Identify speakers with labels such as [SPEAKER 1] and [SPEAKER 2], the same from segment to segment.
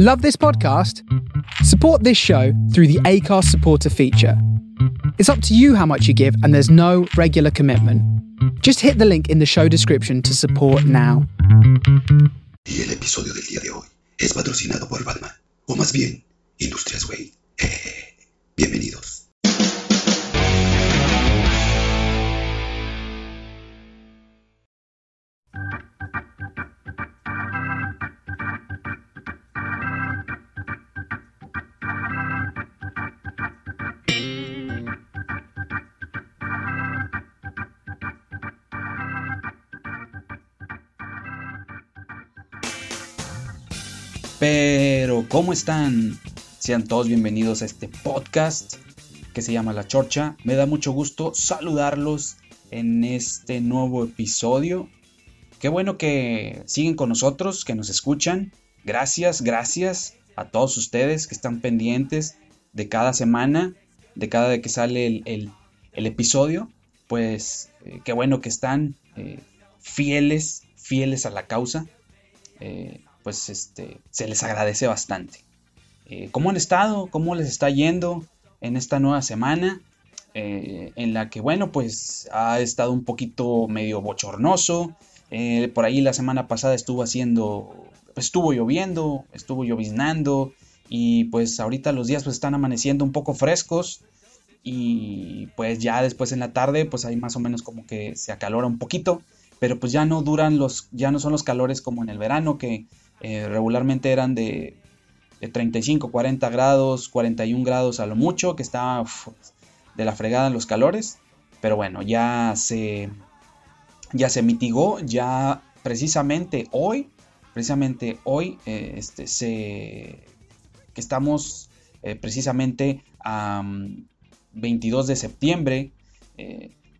[SPEAKER 1] Love this podcast? Support this show through the ACARS supporter feature. It's up to you how much you give, and there's no regular commitment. Just hit the link in the show description to support now.
[SPEAKER 2] Y el episodio del día de hoy es patrocinado por Batman, o más bien, Industrias Way. Eh,
[SPEAKER 3] bienvenidos. ¿Cómo están? Sean todos bienvenidos a este podcast que se llama La Chorcha. Me da mucho gusto saludarlos en este nuevo episodio. Qué bueno que siguen con nosotros, que nos escuchan. Gracias, gracias a todos ustedes que están pendientes de cada semana, de cada vez que sale el, episodio. Pues eh, qué bueno que están eh, fieles, fieles a la causa. Eh, pues este, se les agradece bastante. Eh, ¿Cómo han estado? ¿Cómo les está yendo en esta nueva semana? Eh, en la que, bueno, pues ha estado un poquito medio bochornoso. Eh, por ahí la semana pasada estuvo haciendo, pues, estuvo lloviendo, estuvo lloviznando. Y pues ahorita los días pues están amaneciendo un poco frescos. Y pues ya después en la tarde pues ahí más o menos como que se acalora un poquito. Pero pues ya no duran los, ya no son los calores como en el verano que eh, regularmente eran de, 35, 40 grados, 41 grados a lo mucho, que estaba de la fregada en los calores. Pero bueno, ya se, ya se mitigó, ya precisamente hoy, precisamente hoy, eh, este, se, que estamos eh, precisamente a 22 de septiembre.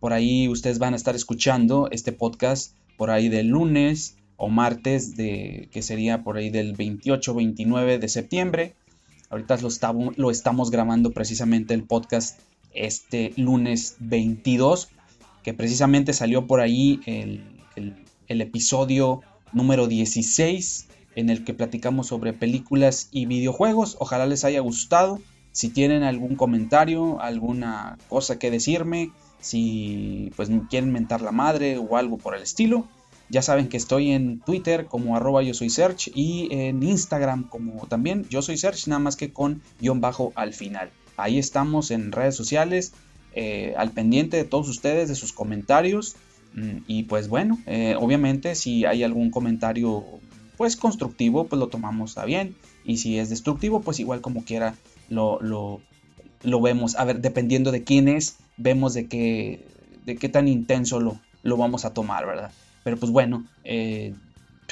[SPEAKER 3] por ahí ustedes van a estar escuchando este podcast por ahí del lunes o martes de que sería por ahí del 28 29 de septiembre. Ahorita lo, lo estamos grabando precisamente el podcast este lunes 22, que precisamente salió por ahí el, el episodio número 16 en el que platicamos sobre películas y videojuegos. Ojalá les haya gustado. Si tienen algún comentario, alguna cosa que decirme, si pues quieren mentar la madre o algo por el estilo, ya saben que estoy en Twitter como arroba yo soy search y en Instagram como también yo soy search, nada más que con guion bajo al final. Ahí estamos en redes sociales, eh, al pendiente de todos ustedes, de sus comentarios. Mm, y pues bueno, eh, obviamente si hay algún comentario pues constructivo, pues lo tomamos a bien. Y si es destructivo, pues igual como quiera lo, lo, lo vemos. A ver, dependiendo de quién es, vemos de qué, de qué tan intenso lo, lo vamos a tomar, ¿verdad? Pero pues bueno, eh,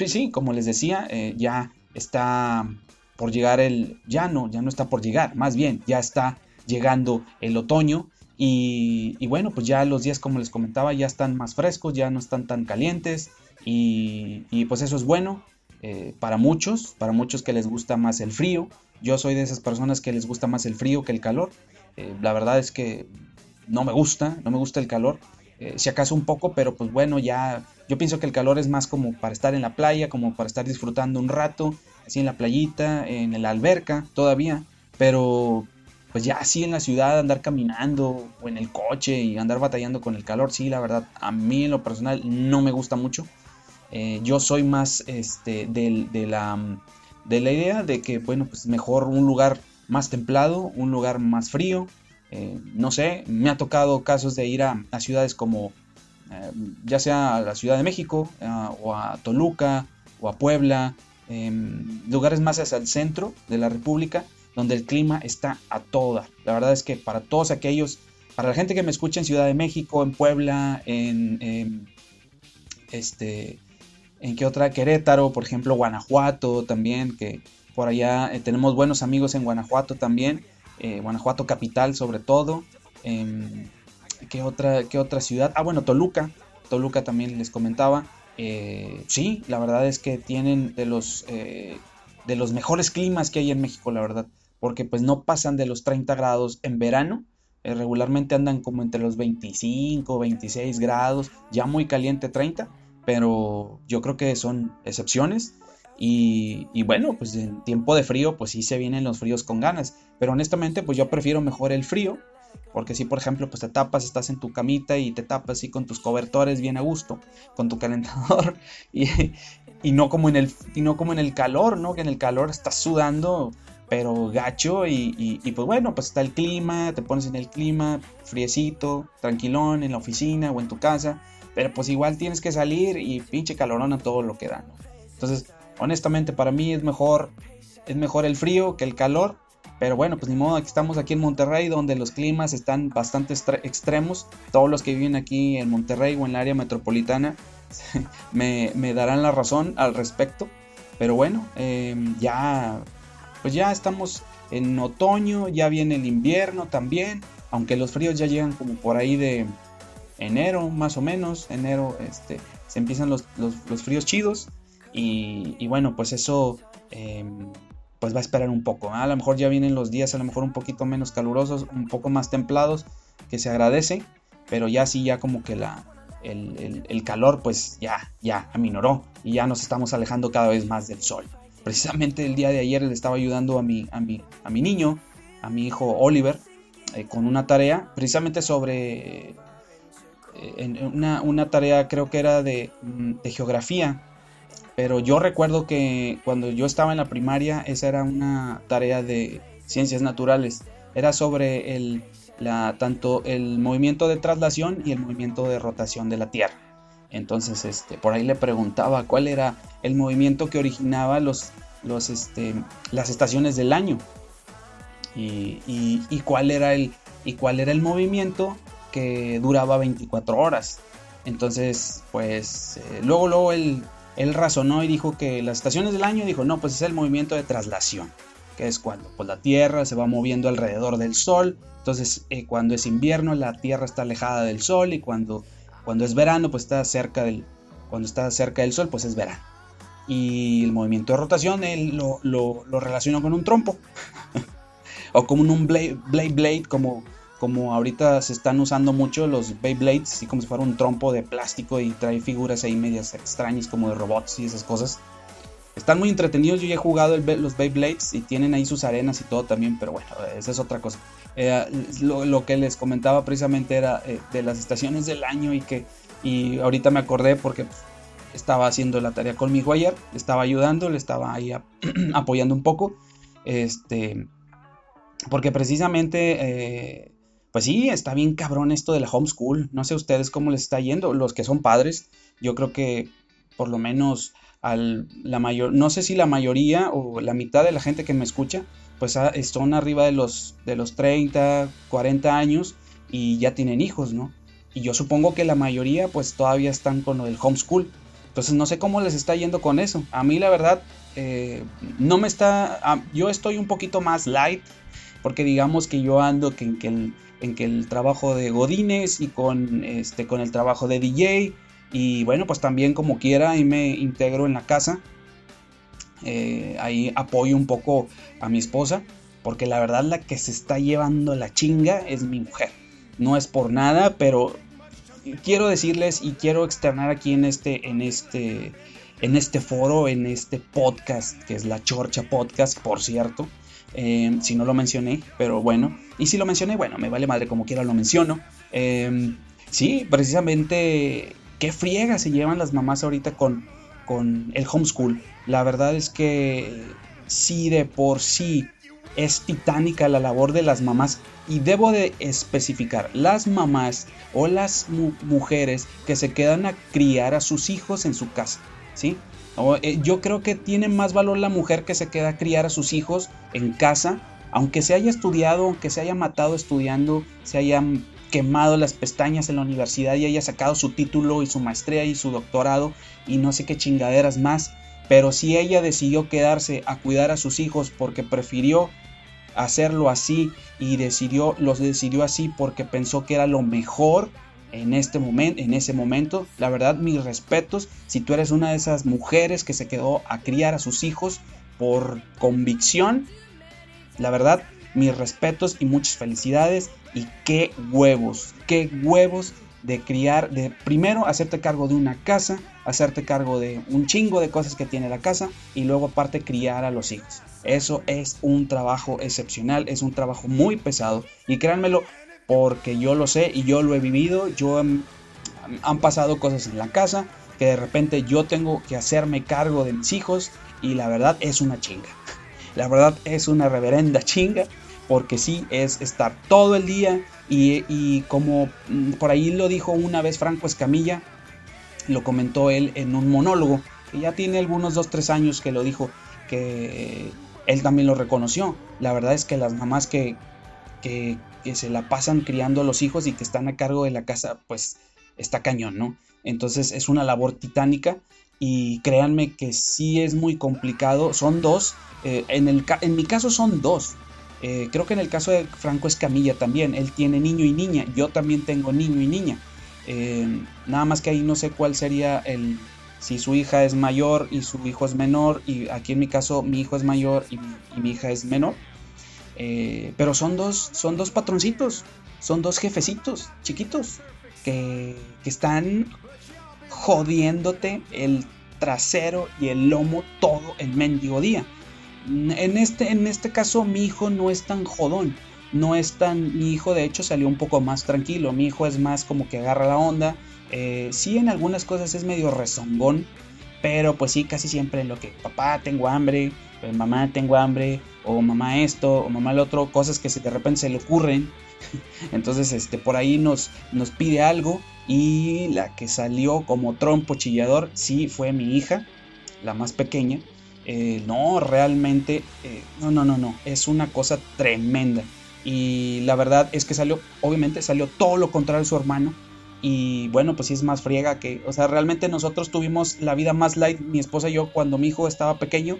[SPEAKER 3] sí, como les decía, eh, ya está por llegar el, ya no, ya no está por llegar, más bien, ya está llegando el otoño y, bueno, pues ya los días, como les comentaba, ya están más frescos, ya no están tan calientes y, pues eso es bueno eh, para muchos, para muchos que les gusta más el frío. Yo soy de esas personas que les gusta más el frío que el calor. la verdad es que no me gusta, no me gusta el calor. Si acaso un poco, pero pues bueno, ya yo pienso que el calor es más como para estar en la playa, como para estar disfrutando un rato, así en la playita, en la alberca todavía, pero pues ya así en la ciudad andar caminando o en el coche y andar batallando con el calor, sí, la verdad, a mí en lo personal no me gusta mucho. Eh, yo soy más este, de, la, de la idea de que, bueno, pues mejor un lugar más templado, un lugar más frío. Eh, no sé, me ha tocado casos de ir a ciudades como eh, ya sea a la Ciudad de México eh, o a Toluca o a Puebla, em, lugares más hacia el centro de la República, donde el clima está a toda. La verdad es que para todos aquellos, para la gente que me escucha en Ciudad de México, en Puebla, en, este, en qué otra, Querétaro, por ejemplo, Guanajuato también, que por allá eh, tenemos buenos amigos en Guanajuato también, Guanajuato capital sobre todo. Em, ¿Qué otra, qué otra ciudad? Ah, bueno, Toluca. Toluca también les comentaba. Eh, sí, la verdad es que tienen de los, eh, de los mejores climas que hay en México, la verdad. Porque pues no pasan de los 30 grados en verano. Eh, regularmente andan como entre los 25, 26 grados. Ya muy caliente 30. Pero yo creo que son excepciones. Y, bueno, pues en tiempo de frío, pues sí se vienen los fríos con ganas. Pero honestamente, pues yo prefiero mejor el frío. Porque si, por ejemplo, pues te tapas, estás en tu camita y te tapas así con tus cobertores bien a gusto, con tu calentador. Y, y no como en el, y no como en el calor, ¿no? Que en el calor estás sudando, pero gacho. Y, y, pues bueno, pues está el clima, te pones en el clima, friecito, tranquilón, en la oficina o en tu casa. Pero pues igual tienes que salir y pinche calorón a todo lo que da, ¿no? Entonces, honestamente, para mí es mejor, es mejor el frío que el calor. Pero bueno, pues ni modo, aquí estamos aquí en Monterrey, donde los climas están bastante extremos. Todos los que viven aquí en Monterrey o en el área metropolitana me, darán la razón al respecto. Pero bueno, em, ya, pues ya estamos en otoño, ya viene el invierno también. Aunque los fríos ya llegan como por ahí de enero, más o menos. Enero este, se empiezan los, fríos chidos. Y, bueno, pues eso em, pues va a esperar un poco. A lo mejor ya vienen los días a lo mejor un poquito menos calurosos, un poco más templados, que se agradece. Pero ya sí, ya como que la, el, calor pues ya, ya aminoró y ya nos estamos alejando cada vez más del sol. Precisamente el día de ayer le estaba ayudando a mi, a mi, a mi niño, a mi hijo Oliver, eh, con una tarea precisamente sobre en una, tarea creo que era de, mm, de, geografía, pero yo recuerdo que cuando yo estaba en la primaria esa era una tarea de ciencias naturales, era sobre el, la, tanto el movimiento de traslación y el movimiento de rotación de la Tierra. Entonces, este, por ahí le preguntaba cuál era el movimiento que originaba los, los, este, las estaciones del año y, y, cuál era el, y cuál era el movimiento que duraba 24 horas. Entonces, pues eh, luego, luego él, él, razonó y dijo que las estaciones del año, dijo, no, pues es el movimiento de traslación, que es cuando pues, la Tierra se va moviendo alrededor del Sol. Entonces, eh, cuando es invierno, la Tierra está alejada del Sol y cuando, cuando es verano, pues está cerca del, cuando está cerca del Sol, pues es verano. Y el movimiento de rotación él lo, lo, lo relacionó con un trompo. o como un blade, blade, blade como como ahorita se están usando mucho los Beyblades, así como si fuera un trompo de plástico y trae figuras ahí medias extrañas como de robots y esas cosas. Están muy entretenidos, yo ya he jugado los Beyblades y tienen ahí sus arenas y todo también, pero bueno, esa es otra cosa. Eh, lo, que les comentaba precisamente era eh, de las estaciones del año y que y ahorita me acordé porque pues, estaba haciendo la tarea con mi ayer, estaba ayudando, le estaba ahí apoyando un poco, este, porque precisamente eh, pues sí, está bien cabrón esto de la homeschool. No sé ustedes cómo les está yendo. Los que son padres, yo creo que por lo menos al, la mayor, no sé si la mayoría o la mitad de la gente que me escucha, pues son arriba de los, de los 30, 40 años y ya tienen hijos, ¿no? Y yo supongo que la mayoría pues todavía están con el homeschool. Entonces no sé cómo les está yendo con eso. A mí la verdad eh, no me está... yo estoy un poquito más light porque digamos que yo ando que, que el en que el trabajo de Godines y con, este, con el trabajo de DJ. Y bueno, pues también como quiera, ahí me integro en la casa. Eh, ahí apoyo un poco a mi esposa. Porque la verdad la que se está llevando la chinga es mi mujer. No es por nada, pero quiero decirles y quiero externar aquí en este, en este, en este foro, en este podcast, que es la Chorcha Podcast, por cierto. Eh, si no lo mencioné, pero bueno. Y si lo mencioné, bueno, me vale madre como quiera lo menciono. Eh, sí, precisamente, qué friega se llevan las mamás ahorita con, con el homeschool. La verdad es que sí de por sí es titánica la labor de las mamás y debo de especificar las mamás o las mujeres que se quedan a criar a sus hijos en su casa, ¿sí? Eh, yo creo que tiene más valor la mujer que se queda a criar a sus hijos en casa, aunque se haya estudiado, aunque se haya matado estudiando, se haya quemado las pestañas en la universidad y haya sacado su título y su maestría y su doctorado y no sé qué chingaderas más. Pero si ella decidió quedarse a cuidar a sus hijos porque prefirió hacerlo así y decidió, los decidió así porque pensó que era lo mejor en este momento, en ese momento. La verdad, mis respetos. Si tú eres una de esas mujeres que se quedó a criar a sus hijos por convicción, la verdad, mis respetos y muchas felicidades. Y qué huevos, qué huevos de criar, de primero hacerte cargo de una casa, hacerte cargo de un chingo de cosas que tiene la casa y luego aparte criar a los hijos. Eso es un trabajo excepcional, es un trabajo muy pesado y créanmelo porque yo lo sé y yo lo he vivido, yo han pasado cosas en la casa que de repente yo tengo que hacerme cargo de mis hijos y la verdad es una chinga. La verdad es una reverenda chinga porque sí es estar todo el día y, como mm, por ahí lo dijo una vez Franco Escamilla, lo comentó él en un monólogo, que ya tiene algunos 2-3 años que lo dijo, que él también lo reconoció. La verdad es que las mamás que, que, que se la pasan criando a los hijos y que están a cargo de la casa, pues está cañón, ¿no? Entonces es una labor titánica y créanme que sí es muy complicado. Son dos, eh, en, el, en mi caso son dos. Eh, creo que en el caso de Franco Escamilla también, él tiene niño y niña, yo también tengo niño y niña. Eh, nada más que ahí no sé cuál sería el, si su hija es mayor y su hijo es menor, y aquí en mi caso mi hijo es mayor y mi, hija es menor. Pero son dos, son dos patroncitos, son dos jefecitos chiquitos que, que están jodiéndote el trasero y el lomo todo el mendigo día. En este, en este caso mi hijo no es tan jodón, no es tan, mi hijo de hecho salió un poco más tranquilo, mi hijo es más como que agarra la onda, eh, sí en algunas cosas es medio rezongón, pero pues sí casi siempre en lo que papá tengo hambre, pues, mamá tengo hambre, o mamá esto, o mamá lo otro, cosas que de repente se le ocurren, entonces este por ahí nos, nos pide algo y la que salió como trompo chillador, sí, fue mi hija, la más pequeña. Eh, no, realmente, eh, no, no, no, no, es una cosa tremenda. Y la verdad es que salió, obviamente salió todo lo contrario de su hermano. Y bueno, pues sí es más friega que, o sea, realmente nosotros tuvimos la vida más light, mi esposa y yo, cuando mi hijo estaba pequeño.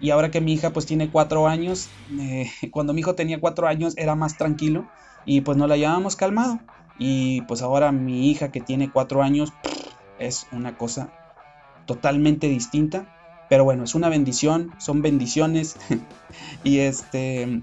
[SPEAKER 3] Y ahora que mi hija pues tiene cuatro años, eh, cuando mi hijo tenía cuatro años era más tranquilo y pues nos la llevábamos calmado. Y pues ahora mi hija que tiene cuatro años es una cosa totalmente distinta. Pero bueno, es una bendición, son bendiciones. y este.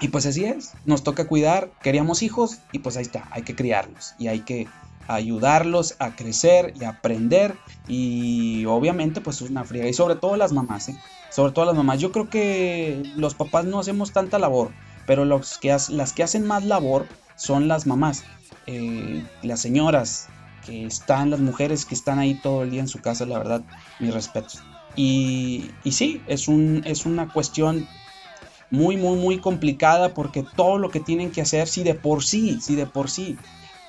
[SPEAKER 3] Y pues así es, nos toca cuidar, queríamos hijos y pues ahí está, hay que criarlos y hay que ayudarlos a crecer y aprender y obviamente pues es una fría y sobre todo las mamás, ¿eh? Sobre todo las mamás, yo creo que los papás no hacemos tanta labor, pero los que las que hacen más labor son las mamás eh, las señoras que están, las mujeres que están ahí todo el día en su casa, la verdad, mis respetos. Y, y sí, es, un, es una cuestión muy, muy, muy complicada porque todo lo que tienen que hacer, si de por sí, si de por sí,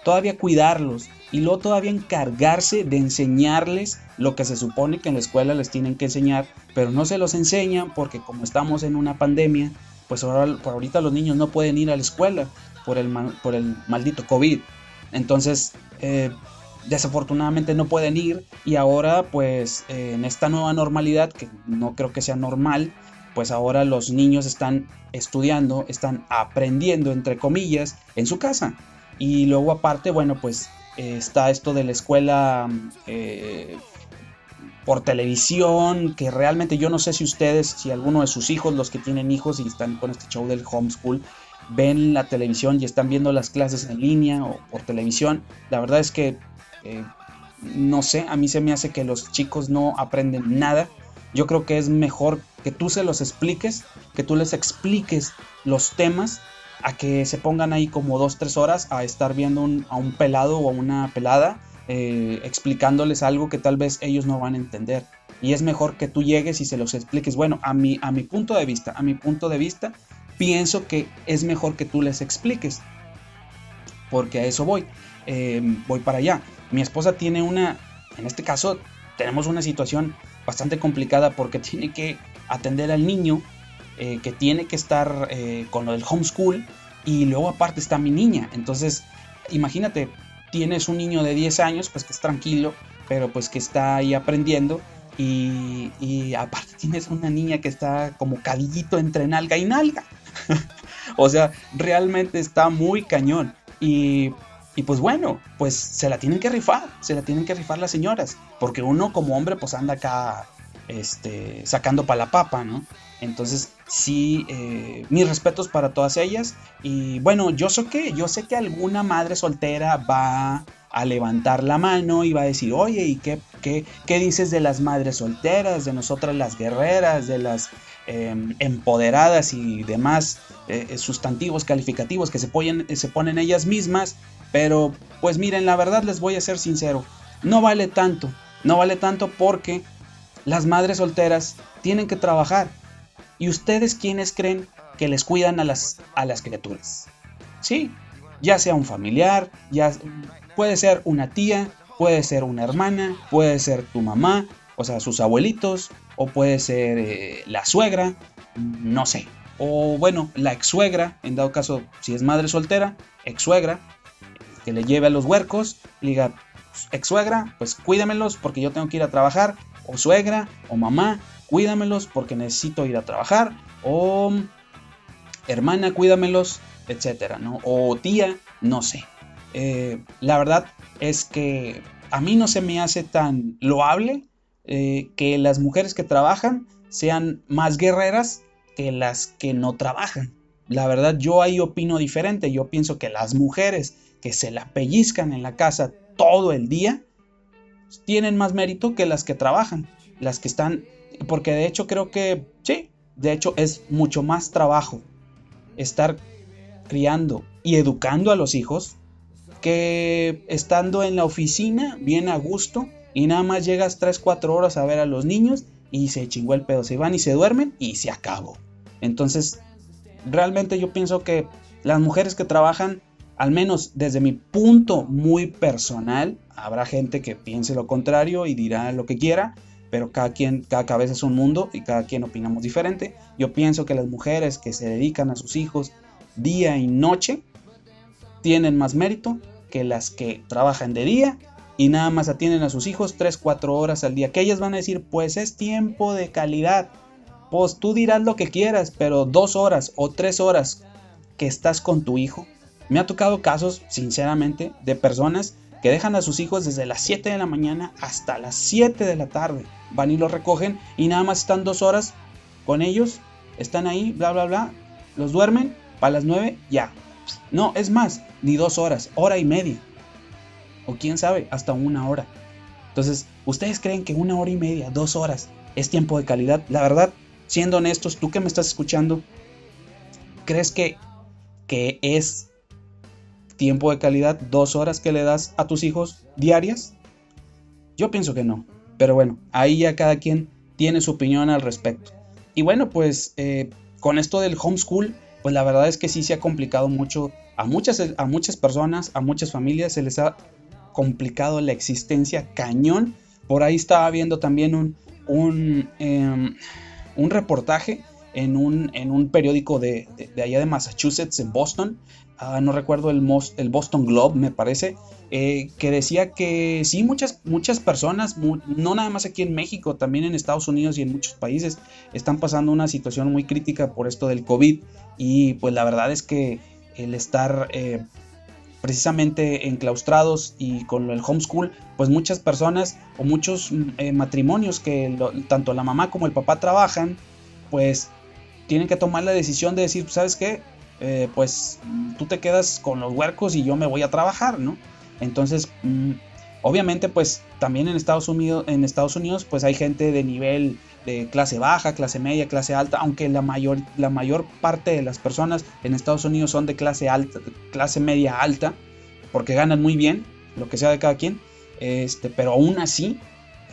[SPEAKER 3] todavía cuidarlos y luego todavía encargarse de enseñarles lo que se supone que en la escuela les tienen que enseñar, pero no se los enseñan porque como estamos en una pandemia, pues ahora, por ahorita los niños no pueden ir a la escuela por el, por el maldito COVID. Entonces, eh, desafortunadamente no pueden ir y ahora pues eh, en esta nueva normalidad, que no creo que sea normal, pues ahora los niños están estudiando, están aprendiendo, entre comillas, en su casa. Y luego aparte, bueno, pues eh, está esto de la escuela por televisión, que realmente yo no sé si ustedes, si alguno de sus hijos, los que tienen hijos y están con este show del homeschool, ven la televisión y están viendo las clases en línea o por televisión. La verdad es que, eh, no sé, a mí se me hace que los chicos no aprenden nada. Yo creo que es mejor que tú se los expliques, que tú les expliques los temas, a que se pongan ahí como dos, tres horas a estar viendo a un pelado o a una pelada eh, explicándoles algo que tal vez ellos no van a entender. Y es mejor que tú llegues y se los expliques. Bueno, a mi, a mi punto de vista, a mi punto de vista, pienso que es mejor que tú les expliques. Porque a eso voy. Em, voy para allá. Mi esposa tiene una, en este caso, tenemos una situación bastante complicada porque tiene que atender al niño eh, que tiene que estar eh, con lo del homeschool y luego aparte está mi niña. Entonces, imagínate, tienes un niño de 10 años, pues que es tranquilo, pero pues que está ahí aprendiendo y, y aparte tienes una niña que está como cadillito entre nalga y nalga. o sea, realmente está muy cañón. Y, y, pues bueno, pues se la tienen que rifar, se la tienen que rifar las señoras. Porque uno como hombre pues anda acá este, sacando para la papa, ¿no? Entonces, sí, eh, mis respetos para todas ellas. Y bueno, yo sé que, yo sé que alguna madre soltera va a levantar la mano y va a decir, oye, ¿y qué, qué, qué dices de las madres solteras, de nosotras las guerreras, de las em, empoderadas y demás eh, sustantivos calificativos que se ponen ellas mismas? Pero pues miren, la verdad les voy a ser sincero, no vale tanto, no vale tanto porque las madres solteras tienen que trabajar. ¿Y ustedes quiénes creen que les cuidan a las, a las criaturas? Sí, ya sea un familiar, ya puede ser una tía, puede ser una hermana, puede ser tu mamá, o sea, sus abuelitos, o puede ser eh, la suegra, no sé. O bueno, la ex suegra, en dado caso, si es madre soltera, ex suegra, que le lleve a los huercos, y diga, ex suegra, pues cuídamelos porque yo tengo que ir a trabajar, o suegra, o mamá, cuídamelos porque necesito ir a trabajar, o hermana, cuídamelos, etcétera, ¿no? O tía, no sé. Eh, la verdad es que a mí no se me hace tan loable eh, que las mujeres que trabajan sean más guerreras que las que no trabajan. La verdad yo ahí opino diferente. Yo pienso que las mujeres que se la pellizcan en la casa todo el día tienen más mérito que las que trabajan. Las que están... Porque de hecho creo que sí, de hecho es mucho más trabajo estar criando y educando a los hijos que estando en la oficina bien a gusto y nada más llegas 3, 4 horas a ver a los niños y se chingó el pedo, se van y se duermen y se acabó. Entonces, realmente yo pienso que las mujeres que trabajan, al menos desde mi punto muy personal, habrá gente que piense lo contrario y dirá lo que quiera, pero cada quien, cada cabeza es un mundo y cada quien opinamos diferente. Yo pienso que las mujeres que se dedican a sus hijos día y noche tienen más mérito que las que trabajan de día y nada más atienden a sus hijos 3-4 horas al día. Que ellas van a decir, pues es tiempo de calidad. Pues tú dirás lo que quieras, pero dos horas o tres horas que estás con tu hijo. Me ha tocado casos, sinceramente, de personas que dejan a sus hijos desde las 7 de la mañana hasta las 7 de la tarde. Van y los recogen y nada más están dos horas con ellos, están ahí, bla, bla, bla, los duermen, para las 9 ya. No, es más, ni dos horas, hora y media. O quién sabe, hasta una hora. Entonces, ¿ustedes creen que una hora y media, dos horas, es tiempo de calidad? La verdad, siendo honestos, tú que me estás escuchando, ¿crees que, que es tiempo de calidad dos horas que le das a tus hijos diarias? Yo pienso que no. Pero bueno, ahí ya cada quien tiene su opinión al respecto. Y bueno, pues eh, con esto del homeschool, pues la verdad es que sí se ha complicado mucho a muchas, a muchas personas, a muchas familias se les ha complicado la existencia cañón. Por ahí estaba viendo también un, un, em, un reportaje en un, en un periódico de, allá de Massachusetts, en Boston, ah, no recuerdo el, el Boston Globe, me parece, eh, que decía que sí, muchas, muchas personas, no nada más aquí en México, también en Estados Unidos y en muchos países, están pasando una situación muy crítica por esto del COVID. Y pues la verdad es que el estar eh, precisamente enclaustrados y con el homeschool, pues muchas personas o muchos eh, matrimonios que tanto la mamá como el papá trabajan, pues tienen que tomar la decisión de decir, ¿sabes qué? pues tú te quedas con los huercos y yo me voy a trabajar, ¿no? Entonces, mm, obviamente, pues también en Estados Unidos, en Estados Unidos, pues hay gente de nivel de clase baja, clase media, clase alta, aunque la mayor, la mayor parte de las personas en Estados Unidos son de clase alta, clase media alta, porque ganan muy bien, lo que sea de cada quien, este, pero aún así,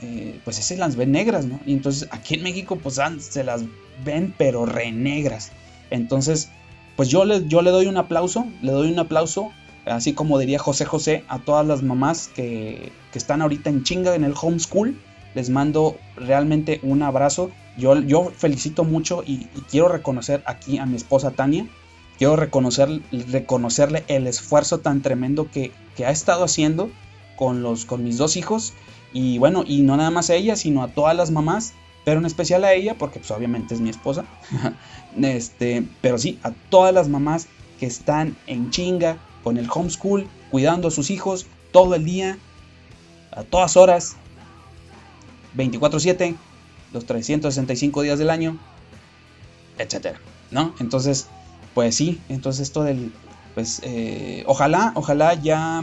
[SPEAKER 3] eh, pues se las ven negras, ¿no? Y entonces aquí en México, pues se las ven, pero renegras. Entonces, pues yo le, yo le doy un aplauso, le doy un aplauso así como diría José José, a todas las mamás que, están ahorita en chinga en el homeschool, les mando realmente un abrazo. Yo, yo felicito mucho y, quiero reconocer aquí a mi esposa Tania, quiero reconocer, reconocerle el esfuerzo tan tremendo que, ha estado haciendo con, los, con mis dos hijos. Y bueno, y no nada más a ella, sino a todas las mamás, pero en especial a ella, porque pues obviamente es mi esposa. este, pero sí, a todas las mamás que están en chinga, con el homeschool, cuidando a sus hijos todo el día, a todas horas, 24/7, los 365 días del año, etcétera, ¿no? Entonces, pues sí, entonces esto del, pues, eh, ojalá, ojalá ya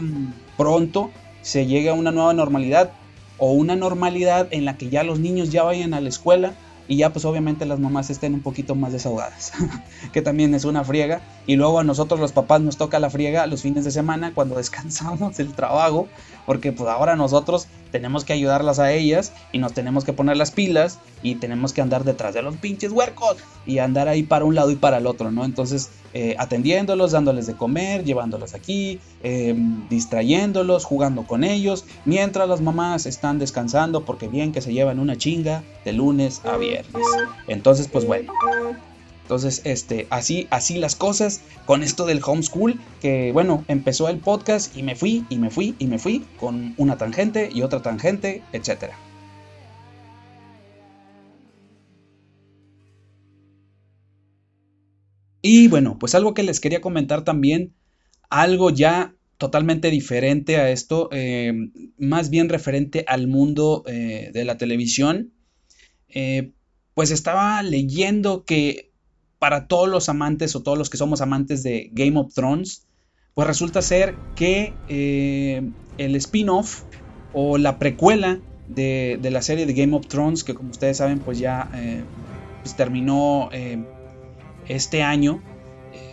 [SPEAKER 3] pronto se llegue a una nueva normalidad o una normalidad en la que ya los niños ya vayan a la escuela y ya pues obviamente las mamás estén un poquito más desahogadas, que también es una friega. Y luego a nosotros los papás nos toca la friega los fines de semana cuando descansamos del trabajo, porque pues ahora nosotros tenemos que ayudarlas a ellas y nos tenemos que poner las pilas y tenemos que andar detrás de los pinches huercos y andar ahí para un lado y para el otro, ¿no? Entonces eh, atendiéndolos, dándoles de comer, llevándolos aquí, em, distrayéndolos, jugando con ellos, mientras las mamás están descansando porque bien que se llevan una chinga de lunes a viernes. Entonces, pues bueno. Entonces, este, así, así las cosas con esto del homeschool, que bueno, empezó el podcast y me fui, y me fui, y me fui, con una tangente y otra tangente, etcétera. Y bueno, pues algo que les quería comentar también, algo ya totalmente diferente a esto, eh, más bien referente al mundo eh, de la televisión. Eh, pues estaba leyendo que para todos los amantes o todos los que somos amantes de Game of Thrones, pues resulta ser que el spin-off o la precuela de, la serie de Game of Thrones, que como ustedes saben, pues ya pues terminó este año,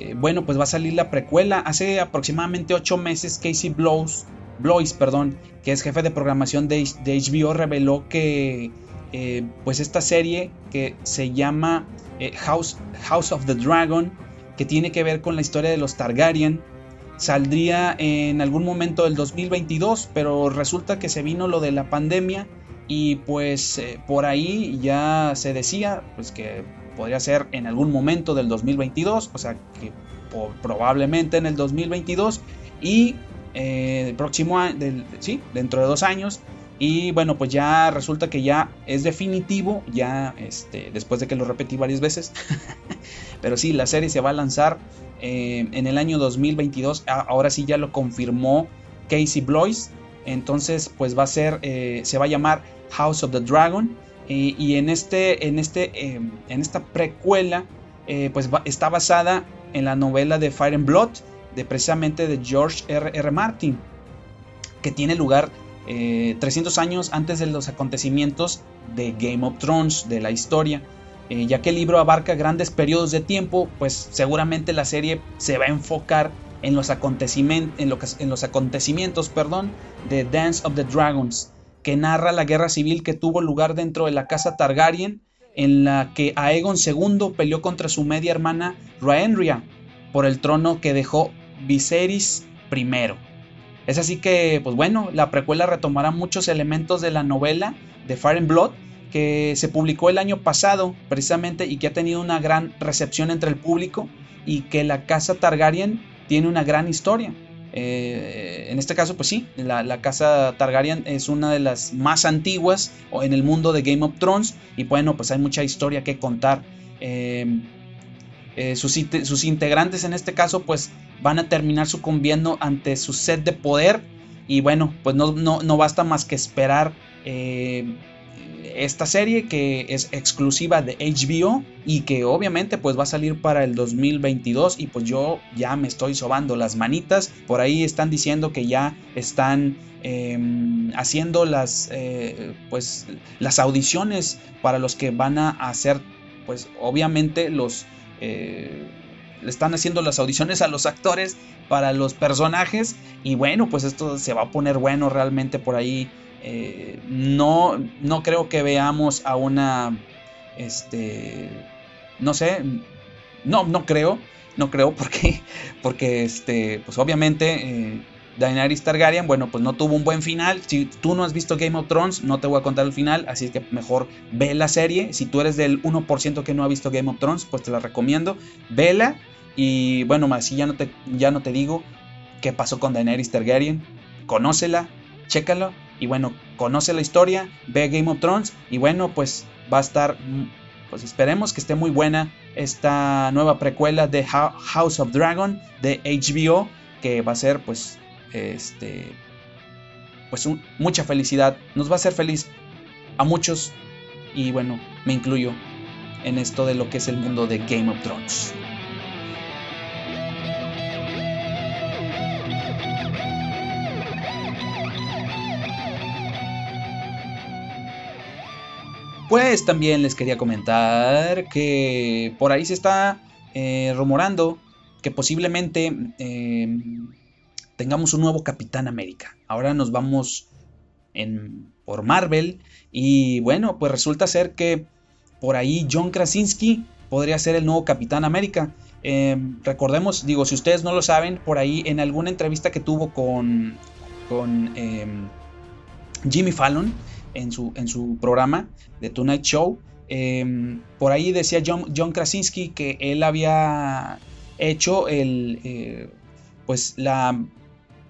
[SPEAKER 3] eh, bueno, pues va a salir la precuela. Hace aproximadamente 8 meses Casey Blows, Blois, perdón, que es jefe de programación de, HBO, reveló que eh, pues esta serie que se llama eh, House, House of the Dragon, que tiene que ver con la historia de los Targaryen, saldría en algún momento del 2022, pero resulta que se vino lo de la pandemia y pues por ahí ya se decía pues que podría ser en algún momento del 2022, o sea que probablemente en el 2022 y eh, el próximo año, sí, dentro de dos años. Y bueno, pues ya resulta que ya es definitivo, ya este, después de que lo repetí varias veces. Pero sí, la serie se va a lanzar eh, en el año 2022. Ahora sí ya lo confirmó Casey Blois. Entonces, pues va a ser, eh, se va a llamar House of the Dragon. Y, en, este, en, este, em, en esta precuela, eh, pues está basada en la novela de Fire and Blood, de precisamente de George R. R. Martin, que tiene lugar 300 eh, años antes de los acontecimientos de Game of Thrones, de la historia. Eh, ya que el libro abarca grandes periodos de tiempo, pues seguramente la serie se va a enfocar en los, acontecimientos, de Dance of the Dragons, que narra la guerra civil que tuvo lugar dentro de la casa Targaryen, en la que Aegon II peleó contra su media hermana Rhaenyra por el trono que dejó Viserys I. Es así que, pues bueno, la precuela retomará muchos elementos de la novela de Fire and Blood que se publicó el año pasado precisamente y que ha tenido una gran recepción entre el público y que la casa Targaryen tiene una gran historia. Eh, en este caso, pues sí, la, casa Targaryen es una de las más antiguas en el mundo de Game of Thrones y bueno, pues hay mucha historia que contar. Eh, eh, sus, integrantes en este caso pues van a terminar sucumbiendo ante su sed de poder y bueno, pues no, no basta más que esperar esta serie que es exclusiva de HBO y que obviamente pues va a salir para el 2022 y pues yo ya me estoy sobando las manitas. Por ahí están diciendo que ya están em, haciendo las eh, pues las audiciones para los que van a hacer pues obviamente los eh, están haciendo las audiciones a los actores para los personajes y bueno pues esto se va a poner bueno realmente por ahí. Eh, no, no creo que veamos a una, este, no sé, no, no creo, no creo porque, porque este, pues obviamente eh, Daenerys Targaryen, bueno, pues no tuvo un buen final. Si tú no has visto Game of Thrones, no te voy a contar el final, así que mejor ve la serie. Si tú eres del 1% que no ha visto Game of Thrones, pues te la recomiendo, vela y bueno, así ya no te, ya no te digo qué pasó con Daenerys Targaryen, conócela, chécalo y bueno, conoce la historia, ve Game of Thrones y bueno, pues va a estar, mm, pues esperemos que esté muy buena esta nueva precuela de House of Dragon de HBO, que va a ser pues, este, pues mucha felicidad, nos va a hacer feliz a muchos y bueno, me incluyo en esto de lo que es el mundo de Game of Thrones. Pues también les quería comentar que por ahí se está eh, rumorando que posiblemente eh, tengamos un nuevo Capitán América. Ahora nos vamos en, por Marvel y bueno, pues resulta ser que por ahí John Krasinski podría ser el nuevo Capitán América. Eh, recordemos, digo, si ustedes no lo saben, por ahí en alguna entrevista que tuvo con, con Jimmy Fallon en su, en su programa de Tonight Show, por ahí decía John, John Krasinski que él había hecho el, eh, pues la,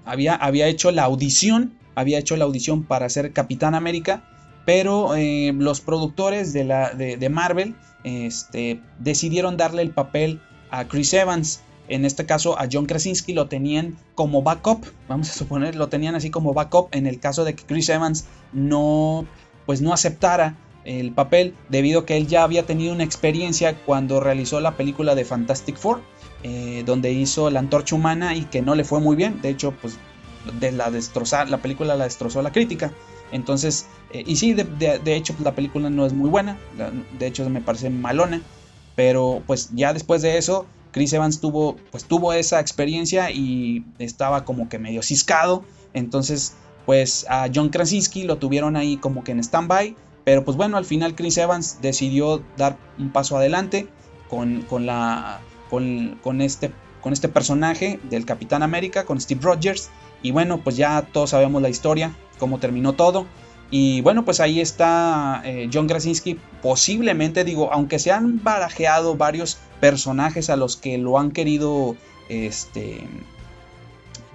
[SPEAKER 3] había, había hecho la audición, había hecho la audición para ser Capitán América, pero eh, los productores de, la, de, Marvel este, decidieron darle el papel a Chris Evans. En este caso a John Krasinski lo tenían como backup, vamos a suponer, lo tenían así como backup en el caso de que Chris Evans no, pues no aceptara el papel debido a que él ya había tenido una experiencia cuando realizó la película de Fantastic Four eh, donde hizo la antorcha humana y que no le fue muy bien. De hecho, pues de la destrozar, la película la destrozó la crítica. Entonces, eh, y sí, de, hecho, pues, la película no es muy buena. De hecho, me parece malona. Pero pues ya después de eso, Chris Evans tuvo, pues, tuvo esa experiencia y estaba como que medio ciscado. Entonces, pues a John Krasinski lo tuvieron ahí como que en stand-by. Pero pues bueno, al final Chris Evans decidió dar un paso adelante con, con la con, este, con este personaje del Capitán América, con Steve Rogers. Y bueno, pues ya todos sabemos la historia, cómo terminó todo. Y bueno, pues ahí está eh, John Krasinski. Posiblemente, digo, aunque se han barajeado varios personajes a los que lo han querido este,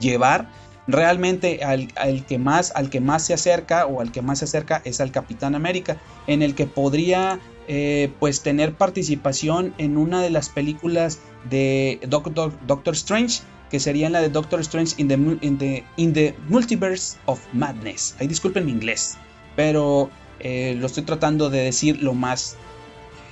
[SPEAKER 3] llevar, realmente al, que más, al que más se acerca o al que más se acerca es al Capitán América, en el que podría eh, pues tener participación en una de las películas de Doctor, Strange, que sería la de Doctor Strange in the, in the, Multiverse of Madness. Ahí disculpen mi inglés, pero eh, lo estoy tratando de decir lo más...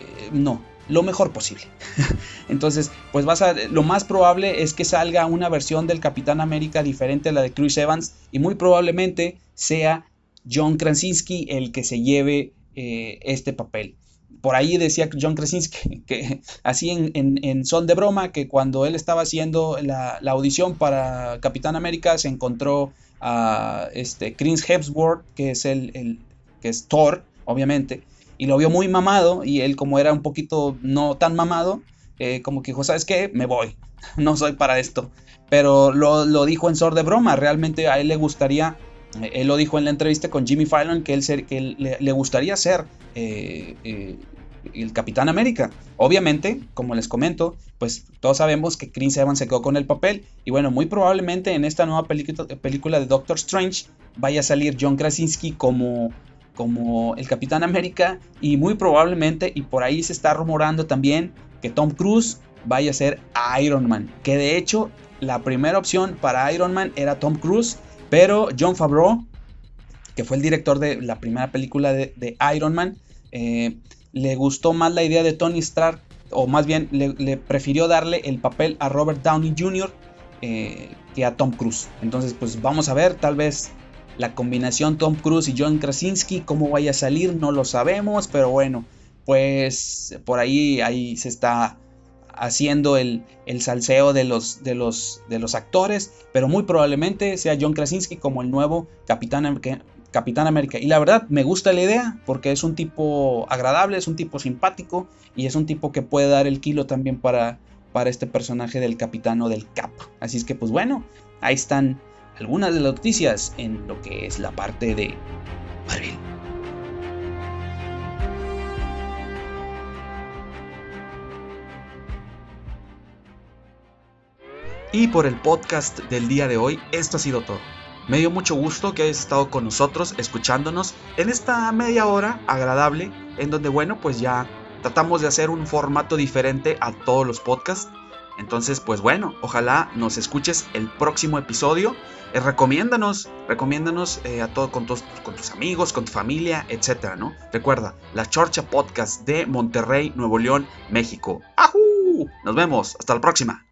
[SPEAKER 3] Eh, no, lo mejor posible. Entonces, pues vas a, lo más probable es que salga una versión del Capitán América diferente a la de Chris Evans y muy probablemente sea John Krasinski el que se lleve este papel por ahí decía John Krasinski que, así en, son de broma que cuando él estaba haciendo la, audición para Capitán América se encontró a este Chris Hemsworth que es el, que es Thor obviamente y lo vio muy mamado y él como era un poquito no tan mamado eh, como que dijo sabes qué me voy no soy para esto pero lo, dijo en son de broma realmente a él le gustaría él lo dijo en la entrevista con Jimmy Fallon que él, le, gustaría ser eh, eh, el Capitán América. Obviamente, como les comento, pues todos sabemos que Chris Evans se quedó con el papel. Y bueno, muy probablemente en esta nueva película de Doctor Strange vaya a salir John Krasinski como, como el Capitán América. Y muy probablemente, y por ahí se está rumorando también, que Tom Cruise vaya a ser Iron Man. Que de hecho, la primera opción para Iron Man era Tom Cruise. Pero John Favreau, que fue el director de la primera película de, Iron Man, eh, le gustó más la idea de Tony Stark, o más bien le, prefirió darle el papel a Robert Downey Jr. Eh, que a Tom Cruise. Entonces, pues vamos a ver, tal vez la combinación Tom Cruise y John Krasinski, cómo vaya a salir, no lo sabemos, pero bueno, pues por ahí, ahí se está haciendo el, el salseo de los, de, los, de los actores, pero muy probablemente sea John Krasinski como el nuevo Capitán, Capitán América. Y la verdad me gusta la idea porque es un tipo agradable, es un tipo simpático y es un tipo que puede dar el kilo también para, para este personaje del capitán o del cap. Así es que pues bueno, ahí están algunas de las noticias en lo que es la parte de Marvel. Y por el podcast del día de hoy, esto ha sido todo. Me dio mucho gusto que hayas estado con nosotros escuchándonos en esta media hora agradable en donde bueno pues ya tratamos de hacer un formato diferente a todos los podcasts. Entonces pues bueno, ojalá nos escuches el próximo episodio. Eh, recomiéndanos, recomiéndanos eh, a todo con, tus, con tus amigos, con tu familia, etcétera, ¿no? Recuerda, la Chorcha Podcast de Monterrey, Nuevo León, México. ¡Ajú! Nos vemos, hasta la próxima.